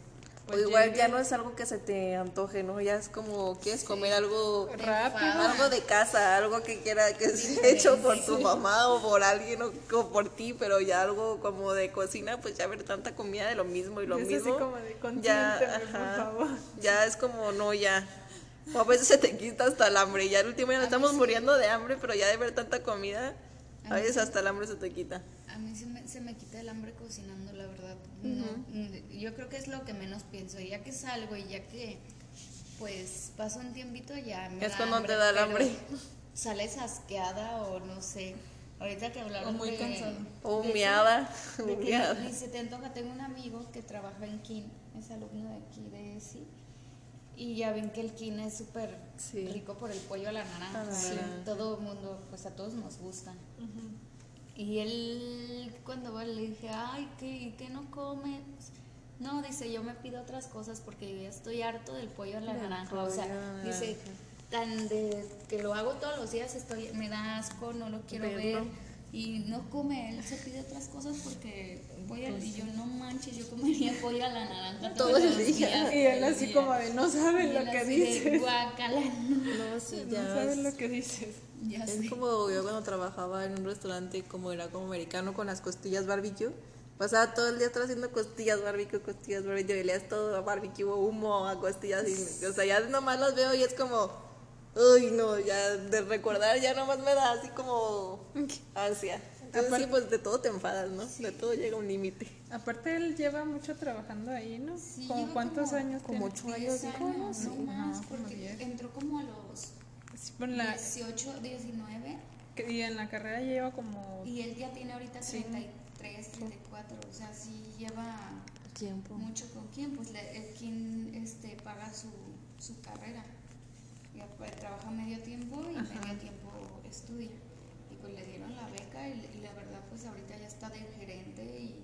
pues o igual ya no es algo que se te antoje, ¿no? Ya es como, quieres comer algo rápido, algo de casa, algo que quiera que sea hecho por tu mamá o por alguien o, por ti, pero ya algo como de cocina, pues ya ver tanta comida de lo mismo y lo es mismo. Así como de ya, por favor. Ya es como, no, ya. O a veces se te quita hasta el hambre. Ya el último día nos estamos muriendo de hambre, pero ya de ver tanta comida, a veces hasta el hambre se te quita. A mí se me, se me quita el hambre cocinando, la verdad no, mm, yo creo que es lo que menos pienso. Ya que salgo y ya que pues paso un tiempito ya me Es cuando te da el hambre. [laughs] Sales asqueada o no sé. Ahorita que hablaron o muy cansado. O humeada. Ni se te antoja. Tengo un amigo que trabaja en KIN, es alumno de aquí de ESI. Y ya ven que el kin es súper rico por el pollo a la naranja. Ah, todo el mundo, pues a todos nos gusta. Y él, cuando va, le dije, ay, ¿qué, ¿qué no comes? No, dice, yo me pido otras cosas porque yo ya estoy harto del pollo a la naranja. O sea, dice, tan de que lo hago todos los días, estoy me da asco, no lo quiero ver. Y no come, él se pide otras cosas porque voy y yo no manches, yo comería pollo a la naranja todos, los días. Y él así como de, no saben [laughs] lo que dices. Guacala, no, no, sí, ya no saben lo que dices es como yo cuando trabajaba en un restaurante, como era como americano con las costillas barbecue. Pasaba todo el día haciendo costillas barbecue, costillas barbecue, y leías todo a barbecue, humo, a costillas. Y, o sea, ya nomás las veo y es como, uy, no, ya de recordar ya nomás me da así como ansia. Entonces, sí, pues de todo te enfadas, ¿no? De todo llega un límite. Aparte, él lleva mucho trabajando ahí, ¿no? Sí, cuántos años? Como ocho años, ¿no? No, más, porque entró como a los 18, 19. Y en la carrera lleva como... Y él ya tiene ahorita 33, 34, o sea, sí lleva tiempo. mucho con quién, pues el quien este, paga su, su carrera. Y pues, trabaja medio tiempo y medio tiempo estudia. Y pues le dieron la beca y, y, la verdad pues ahorita ya está de gerente y...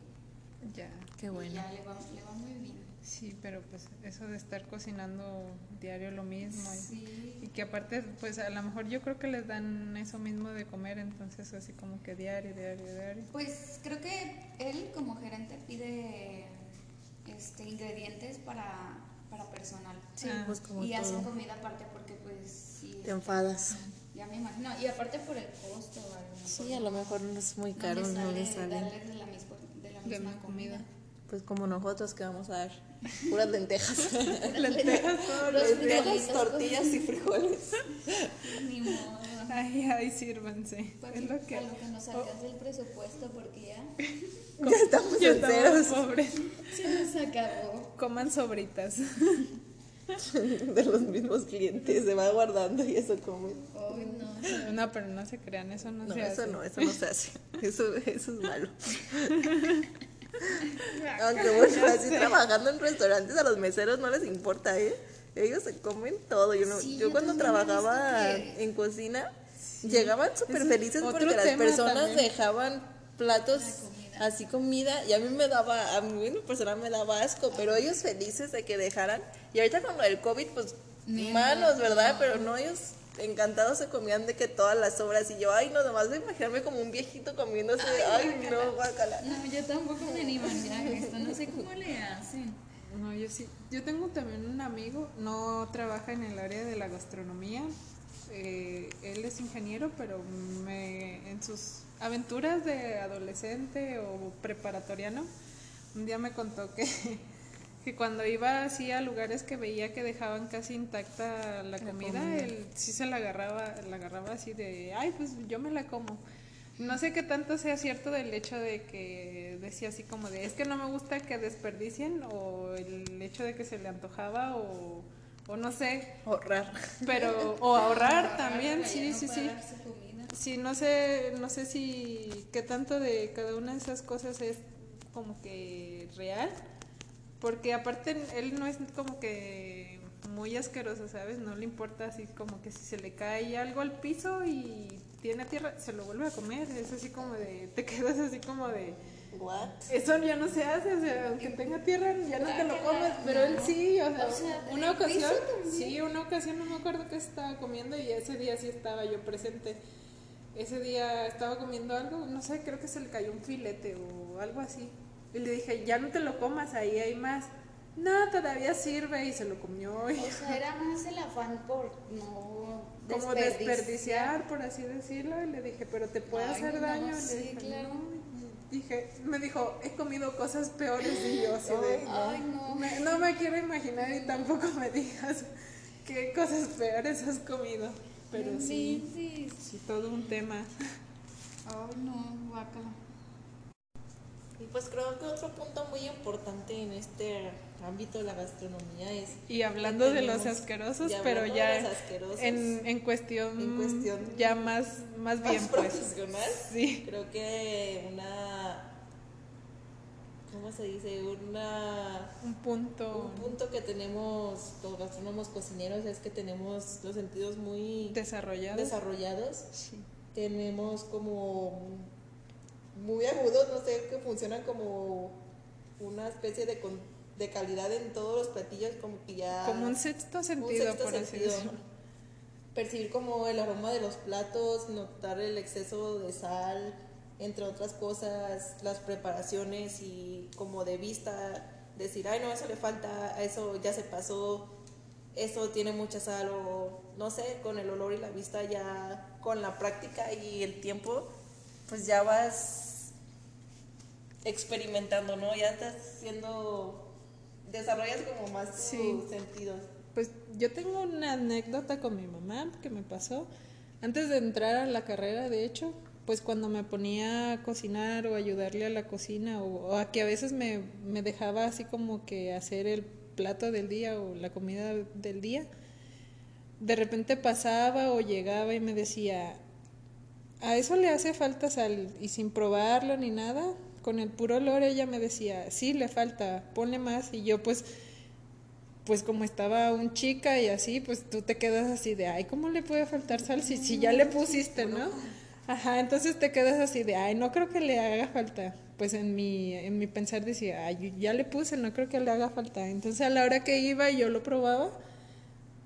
Ya, qué bueno. ya le va, le va muy bien. Sí, pero pues eso de estar cocinando diario lo mismo y, que aparte pues a lo mejor yo creo que les dan eso mismo de comer, entonces así como que diario, diario, diario. Pues creo que él como gerente pide este ingredientes para, para personal. Sí, ah. pues como y hacen comida aparte porque pues sí. Te enfadas. Ya me imagino. Y aparte por el costo. sí, a lo mejor no es muy caro, no les sale. Darles de la misma, de la misma comida. Pues como nosotros que vamos a dar puras lentejas. [laughs] lentejas, lentejas, tortillas y frijoles. Ni modo. Ay, ay, sírvanse. es lo que... lo que nos alcanza el presupuesto porque ya... [laughs] ya estamos ya en ceros. pobres. Se nos acabó. Coman sobritas. [laughs] [laughs] de los mismos clientes, se va guardando y eso come. no. no, pero no se crean, eso no, no se eso hace. No, eso no se hace. [laughs] Eso, eso es malo. Aunque bueno, así trabajando en restaurantes a los meseros no les importa, ¿eh? Ellos se comen todo. Yo, no, yo, cuando trabajaba en cocina, llegaban súper felices porque las personas dejaban platos así comida y a mí me daba, a mí en personal me daba asco, pero ellos felices de que dejaran. Y ahorita con lo del COVID, pues malos, ¿verdad? Pero no, ellos encantados se comían de que todas las sobras y yo, ay, no, nomás de imaginarme como un viejito comiéndose, ay, ay no, guacala. No, yo tampoco me animaría a esto, no sé cómo le hacen. No, yo sí, yo tengo también un amigo, no trabaja en el área de la gastronomía, eh, él es ingeniero, pero me, en sus aventuras de adolescente o preparatoriano, un día me contó que que cuando iba así a lugares que veía que dejaban casi intacta la, comida, él sí se la agarraba, la agarraba así de, ay, pues yo me la como. No sé qué tanto sea cierto del hecho de que decía así como de, es que no me gusta que desperdicien, o el hecho de que se le antojaba, o, o no sé. Ahorrar. Pero, o [laughs] ahorrar también, sí, sí, sí. Sí, no sé, no sé si qué tanto de cada una de esas cosas es como que real porque aparte él no es como que muy asqueroso, ¿sabes? No le importa así como que si se le cae algo al piso y tiene tierra, se lo vuelve a comer. Es así como de, te [laughs] quedas así como de... What? Eso ya no se hace, o sea, aunque tenga tierra ya no te lo comes, pero él sí, o sea, una ocasión, sí, una ocasión no me acuerdo que estaba comiendo y ese día sí estaba yo presente. Ese día estaba comiendo algo, no sé, creo que se le cayó un filete o algo así. Y le dije, ya no te lo comas, ahí hay más. No, todavía sirve y se lo comió. Y... O sea, era más el afán por no Como desperdiciar, por así decirlo. Y le dije, pero te puede hacer daño. Sí, dije, claro. Dije, me dijo, he comido cosas peores y yo así de, Ay, no. Me, no me quiero imaginar y tampoco me digas qué cosas peores has comido. Pero sí, sí, sí, todo un tema. Ay, no, guácala. Y pues creo que otro punto muy importante en este ámbito de la gastronomía es... Y hablando de los asquerosos, pero ya los asquerosos, en, en, cuestión, en cuestión ya más, más más bien pues. profesional, Sí. creo que una... ¿Cómo se dice? Una... Un punto Un punto que tenemos los gastrónomos cocineros es que tenemos los sentidos muy desarrollado. desarrollados. Sí. Tenemos como muy agudos, no sé, que funcionan como una especie de, con- de calidad en todos los platillos, como que ya... Como un sexto un sentido, sexto por así decirlo. Percibir como el aroma de los platos, notar el exceso de sal, entre otras cosas, las preparaciones y como de vista, decir, ay no, eso le falta, eso ya se pasó, eso tiene mucha sal o no sé, con el olor y la vista ya, con la práctica y el tiempo, pues ya vas experimentando, ¿no? Ya estás siendo, desarrollas como más tus Sí. sentidos. Pues yo tengo una anécdota con mi mamá que me pasó antes de entrar a la carrera, de hecho, pues cuando me ponía a cocinar o ayudarle a la cocina o, o a que a veces me, me dejaba así como que hacer el plato del día o la comida del día, de repente pasaba o llegaba y me decía, a eso le hace falta sal y sin probarlo ni nada, con el puro olor ella me decía, sí, le falta, ponle más y yo pues pues como estaba un chica y así, pues tú te quedas así de, ay, ¿cómo le puede faltar sal si, si ya le pusiste, no? Ajá, entonces te quedas así de, ay, no creo que le haga falta. Pues en mi, en mi pensar decía, ay, ya le puse, no creo que le haga falta. Entonces a la hora que iba y yo lo probaba,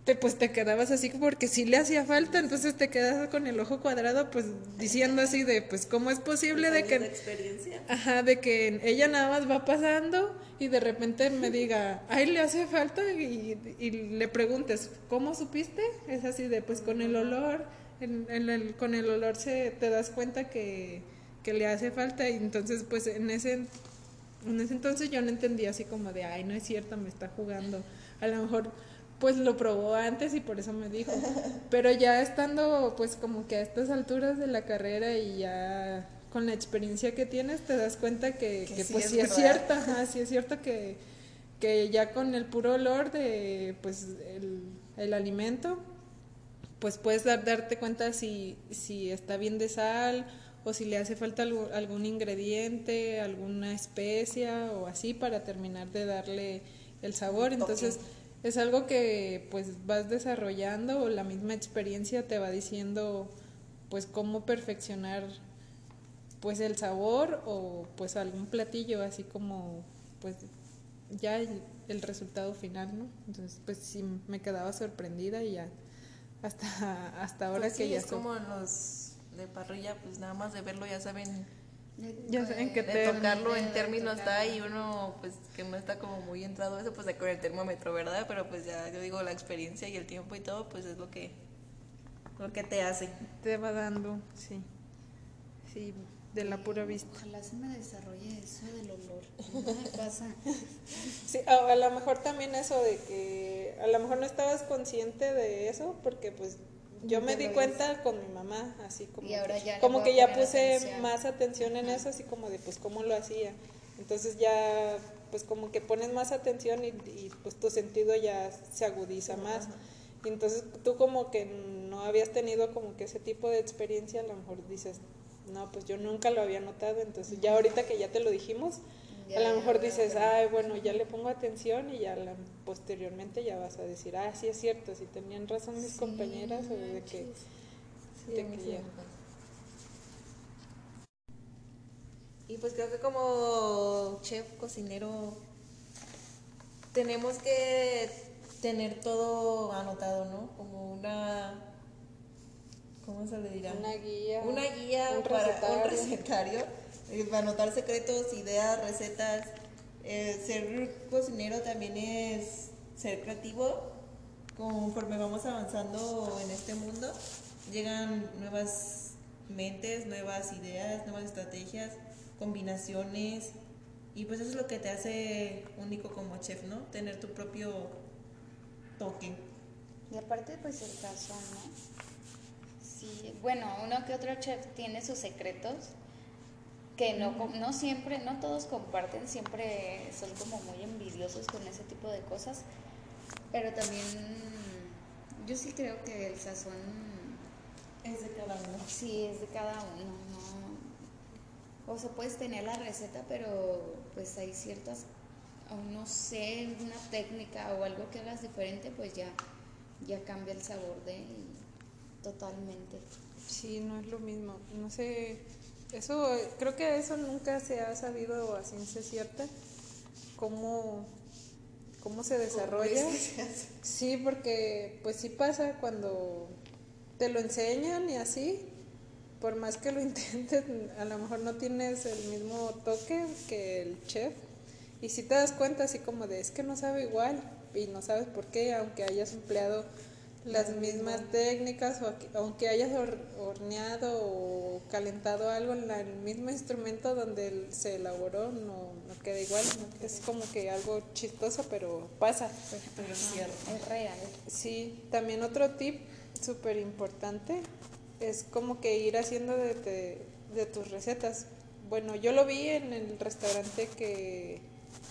te, pues te quedabas así porque sí le hacía falta, entonces te quedas con el ojo cuadrado, pues diciendo así de, pues, ¿cómo es posible de que... de experiencia. Ajá, de que ella nada más va pasando y de repente me diga, ay, le hace falta y, y le preguntes, ¿cómo supiste? Es así de, pues con el olor, en, en el- con el olor se te das cuenta que, que le hace falta y entonces pues en ese, en ese entonces yo no entendía así como de, ay, no es cierto, me está jugando. A lo mejor pues lo probó antes y por eso me dijo. [laughs] Pero ya estando pues como que a estas alturas de la carrera y ya con la experiencia que tienes te das cuenta que, Que que, sí pues es sí es cierto, [laughs] ajá, sí es cierto que, que ya con el puro olor de pues el, el alimento pues puedes dar, darte cuenta si, si está bien de sal o si le hace falta algo- algún ingrediente, alguna especia o así para terminar de darle el sabor. Un toque. Es algo que pues vas desarrollando o la misma experiencia te va diciendo pues cómo perfeccionar pues el sabor o pues algún platillo así como pues ya el, el resultado final, ¿no? Entonces pues sí me quedaba sorprendida y ya hasta hasta ahora Pues que ya es soy- como los de parrilla, pues nada más de verlo ya saben Ya saben que de te- tocarlo de en términos está y uno pues que no está como muy entrado eso pues de con el termómetro, ¿verdad? Pero pues ya yo digo la experiencia y el tiempo y todo pues es lo que lo que te hace. te va dando, sí. Sí, de la pura vista. Ojalá se me desarrolle eso del olor. [laughs] Me pasa. Sí, a, a lo mejor también eso de que a lo mejor no estabas consciente de eso porque pues yo me di cuenta con mi mamá, así como Y ahora ya como que ya puse atención. más atención en eso, así como de pues cómo lo hacía. Entonces ya pues como que pones más atención y, y, pues tu sentido ya se agudiza más. Y entonces tú como que no habías tenido como que ese tipo de experiencia, a lo mejor dices, no, pues yo nunca lo había notado. Entonces ya ahorita que ya te lo dijimos, Ya, a lo mejor dices, ay, bueno, ya le pongo atención y ya la- posteriormente ya vas a decir, ah, sí es cierto, si tenían razón mis Sí, compañeras o de que... Sí, de que ya. Y pues creo que como chef, cocinero, tenemos que tener todo anotado, ¿no? Como una... ¿Cómo se le dirá? Una guía. Una guía un para recetario. un recetario, anotar secretos, ideas, recetas. Eh, ser cocinero también es ser creativo. Conforme vamos avanzando en este mundo, llegan nuevas mentes, nuevas ideas, nuevas estrategias, combinaciones. Y pues eso es lo que te hace único como chef, ¿no? Tener tu propio toque. Y aparte, pues el sazón, ¿no? Sí, bueno, uno que otro chef tiene sus secretos que no, com- no siempre, no todos comparten, siempre son como muy envidiosos con ese tipo de cosas, pero también yo sí creo que el sazón Es de cada uno. sí es de cada uno, ¿no? O sea, puedes tener la receta, pero pues hay ciertas, o no sé, una técnica o algo que hagas diferente, pues ya, ya cambia el sabor de y totalmente. Sí, no es lo mismo. No sé, eso, creo que eso nunca se ha sabido a ciencia cierta, cómo, cómo se desarrolla. ¿Cómo es que se hace? Sí, porque pues sí pasa cuando te lo enseñan y así, por más que lo [laughs] intentes, a lo mejor no tienes el mismo toque que el chef. Y si te das cuenta así como de, es que no sabe igual y no sabes por qué, aunque hayas empleado las mismas técnicas o aunque hayas hor- horneado o calentado algo el mismo instrumento donde se elaboró, no, no queda igual. Es como que algo chistoso, pero pasa. Pero es cierto. Es real. Sí, también otro tip súper importante es como que ir haciendo de, te- de tus recetas. Bueno, yo lo vi en el restaurante que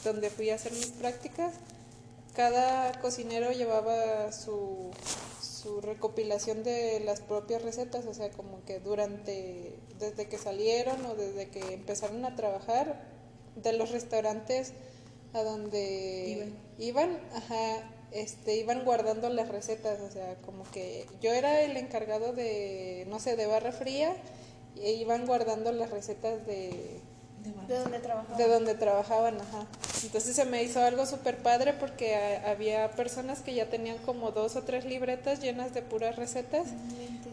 donde fui a hacer mis prácticas. Cada cocinero llevaba su, su recopilación de las propias recetas, o sea, como que durante, desde que salieron o desde que empezaron a trabajar, de los restaurantes a donde iban, ajá, este, iban guardando las recetas, o sea, como que yo era el encargado de, no sé, de barra fría, e iban guardando las recetas de, ¿De dónde trabajaba? de donde trabajaban, ajá. Entonces se me hizo algo súper padre porque a- había personas que ya tenían como dos o tres libretas llenas de puras recetas.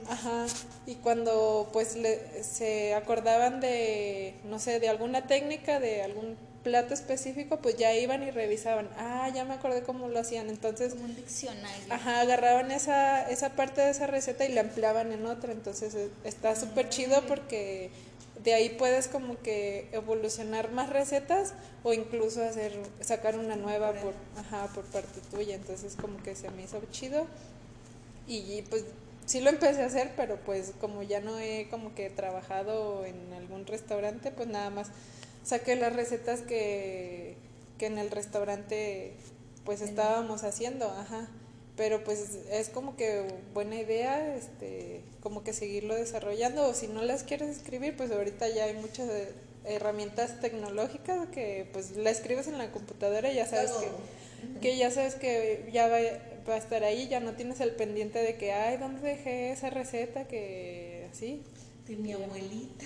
Ajá, y cuando pues le- se acordaban de, no sé, de alguna técnica, de algún plato específico, pues ya iban y revisaban, ah, ya me acordé cómo lo hacían, entonces, Como un diccionario. ajá, agarraban esa, esa parte de esa receta y la empleaban en otra, entonces eh, está súper chido porque de ahí puedes como que evolucionar más recetas o incluso hacer, sacar una nueva por, ajá, por parte tuya, entonces como que se me hizo chido. Y pues sí lo empecé a hacer, pero pues como ya no he como que trabajado en algún restaurante, pues nada más saqué las recetas que, que en el restaurante pues estábamos haciendo, ajá. Pero pues es como que buena idea, este, como que seguirlo desarrollando, o si no las quieres escribir, pues ahorita ya hay muchas eh, herramientas tecnológicas que pues la escribes en la computadora y ya sabes que, que ya sabes que ya va, va a estar ahí, ya no tienes el pendiente de que, ay, ¿dónde dejé esa receta? Que así, De mi abuelita,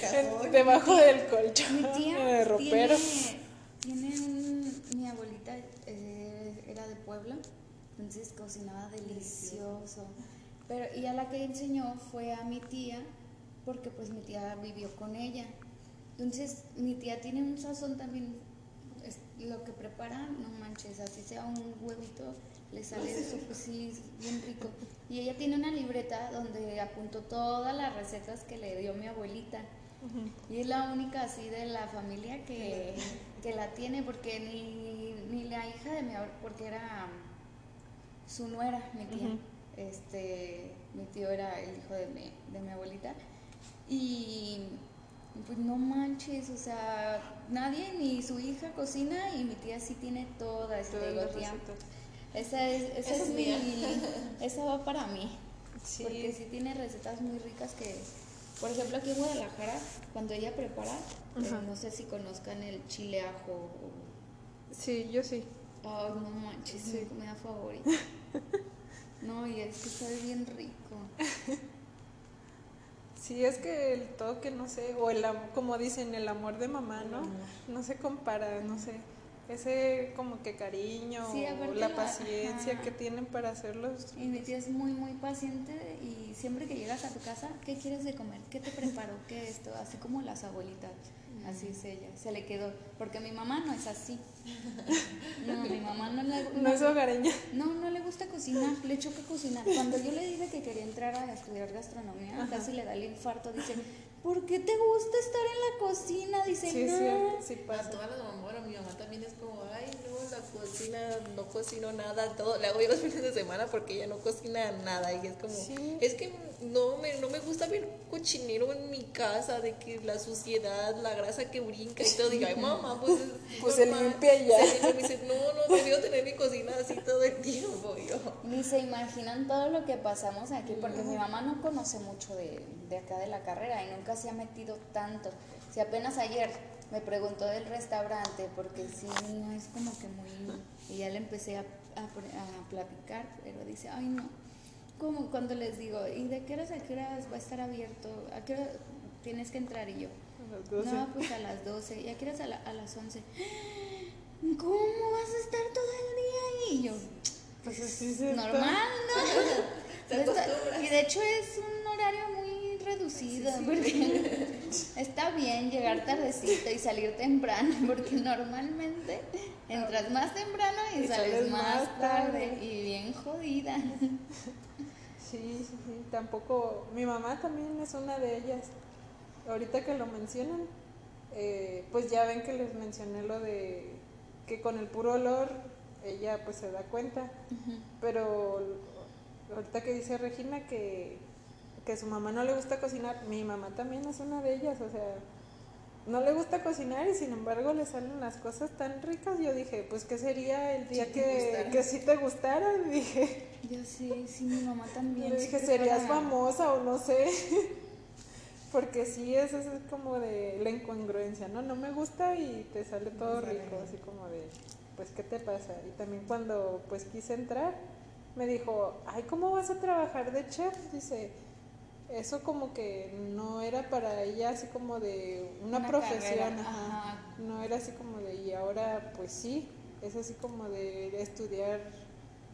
cajón. debajo del colchón, Mi tía [laughs] el ropero. tiene, tiene un, mi abuelita eh, era de Puebla, entonces cocinaba delicioso. Pero y a la que enseñó fue a mi tía, porque pues mi tía vivió con ella. Entonces mi tía tiene un sazón también es lo que prepara, no manches, así sea un huevito, le sale eso, pues sí, bien rico. Y ella tiene una libreta donde apuntó todas las recetas que le dio mi abuelita. Y es la única así de la familia que, que la tiene, porque ni, ni, la hija de mi abuela, porque era su nuera, mi tía. Este, mi tío era el hijo de mi, de mi abuelita. Y pues no manches, o sea, nadie ni su hija cocina y mi tía sí tiene toda esta. Esa es, esa, es, mi, [laughs] esa va para mí. Porque sí tiene recetas muy ricas que, por ejemplo, aquí en Guadalajara, cuando ella prepara, eh, no sé si conozcan el chile ajo. Sí, yo sí. Ay, no manches, es mi comida favorita. [laughs] no, y es que está bien rico. [laughs] Sí, es que el toque, no sé, o el, como dicen, el amor de mamá, ¿no? No se compara, no sé ese como que cariño o la, paciencia que tienen para hacerlos. Y mi tía es muy, muy paciente y siempre que llegas a tu casa, ¿qué quieres de comer? ¿Qué te preparó? ¿Qué esto? Así como las abuelitas, así es ella, se le quedó, porque mi mamá no es así. [laughs] No, mi mamá no le No, es hogareña. No, no le gusta cocinar, le choca cocinar. Cuando yo le dije que quería entrar a estudiar gastronomía, casi le da el infarto, dice, ¿por qué te gusta estar en la cocina? Dice, sí, no. Sí, sí pasa. A todas las mamás, bueno, mi mamá también es como, ay, no, cocina, no cocino nada, todo, le hago yo los [laughs] fines de semana porque ella no cocina nada y es como, es que no me, no me gusta ver cochinero en mi casa, de que la suciedad, la grasa que brinca y todo, digo, ay, mamá, [laughs] pues... pues se limpia ya. me dice, no, no, debió tener mi cocina así todo el tiempo, yo. Ni se imaginan todo lo que pasamos aquí, porque mi mamá no conoce mucho de, de acá de la carrera y nunca se ha metido tanto. Si apenas ayer me preguntó del restaurante, porque sí, no es como que muy... Y ya le empecé a, a, platicar, pero dice, ay no, como cuando les digo, ¿y de qué horas a qué horas va a estar abierto? ¿A qué hora tienes que entrar? Y yo, no, pues a las 12. ¿Y a qué horas a, las 11? ¿Cómo vas a estar todo el día ahí? Y yo, pues normal, ¿no? [laughs] y de hecho es un horario reducido, porque [laughs] está bien llegar tardecito y salir temprano, [laughs] porque normalmente entras más temprano y, sales, más tarde. y bien jodida. [laughs] Sí, sí, sí, tampoco, mi mamá también es una de ellas. Ahorita que lo mencionan, eh, pues ya ven que les mencioné lo de que con el puro olor ella pues se da cuenta, pero ahorita que dice Regina que que su mamá no le gusta cocinar, mi mamá también es una de ellas, o sea, no le gusta cocinar y sin embargo le salen las cosas tan ricas. Yo dije, pues ¿qué sería el día que, que sí te gustara? [laughs] dije. Yo sí, sí, mi mamá también. dije, serías famosa o no sé. [laughs] Porque sí, eso es como de la incongruencia, ¿no? No me gusta y te sale todo rico, así como de, pues, ¿qué te pasa? Y también cuando, pues, quise entrar, me dijo, ay, ¿cómo vas a trabajar de chef? Dice, eso como que no era para ella así como de una, profesión, no era así como de, y ahora pues sí, es así como de estudiar,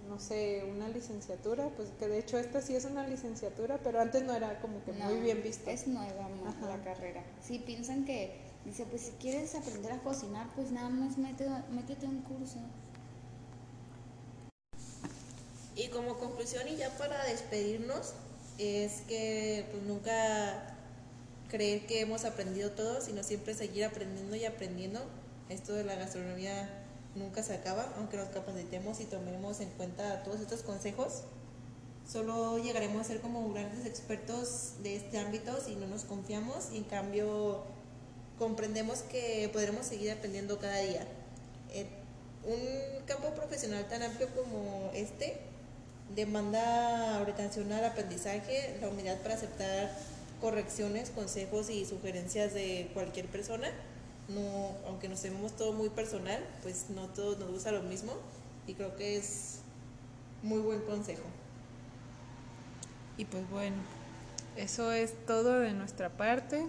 no sé, una licenciatura, pues que de hecho esta sí es una licenciatura, pero antes no era como que muy bien vista. Es nueva la carrera. Sí, piensan que, dice, pues si quieres aprender a cocinar, pues nada más métete, métete un curso. Y como conclusión y ya para despedirnos, es que pues, nunca creer que hemos aprendido todo, sino siempre seguir aprendiendo y aprendiendo. Esto de la gastronomía nunca se acaba, aunque nos capacitemos y tomemos en cuenta todos estos consejos. Solo llegaremos a ser como grandes expertos de este ámbito si no nos confiamos y en cambio comprendemos que podremos seguir aprendiendo cada día. Eh, un campo profesional tan amplio como este demanda orientación al aprendizaje, la humildad para aceptar correcciones, consejos y sugerencias de cualquier persona. No, aunque nos vemos todo muy personal, pues no todos nos gusta lo mismo y creo que es muy buen consejo. Y pues bueno, eso es todo de nuestra parte.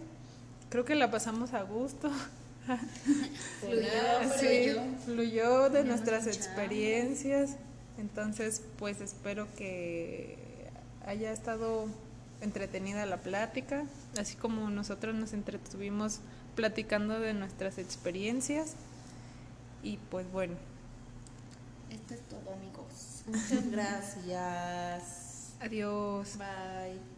Creo que la pasamos a gusto. [laughs] fluyó, fluyó de nuestras experiencias. Entonces, pues espero que haya estado entretenida la plática, así como nosotros nos entretuvimos platicando de nuestras experiencias. Y pues bueno. Esto es todo amigos. Muchas [laughs] gracias. Adiós. Bye.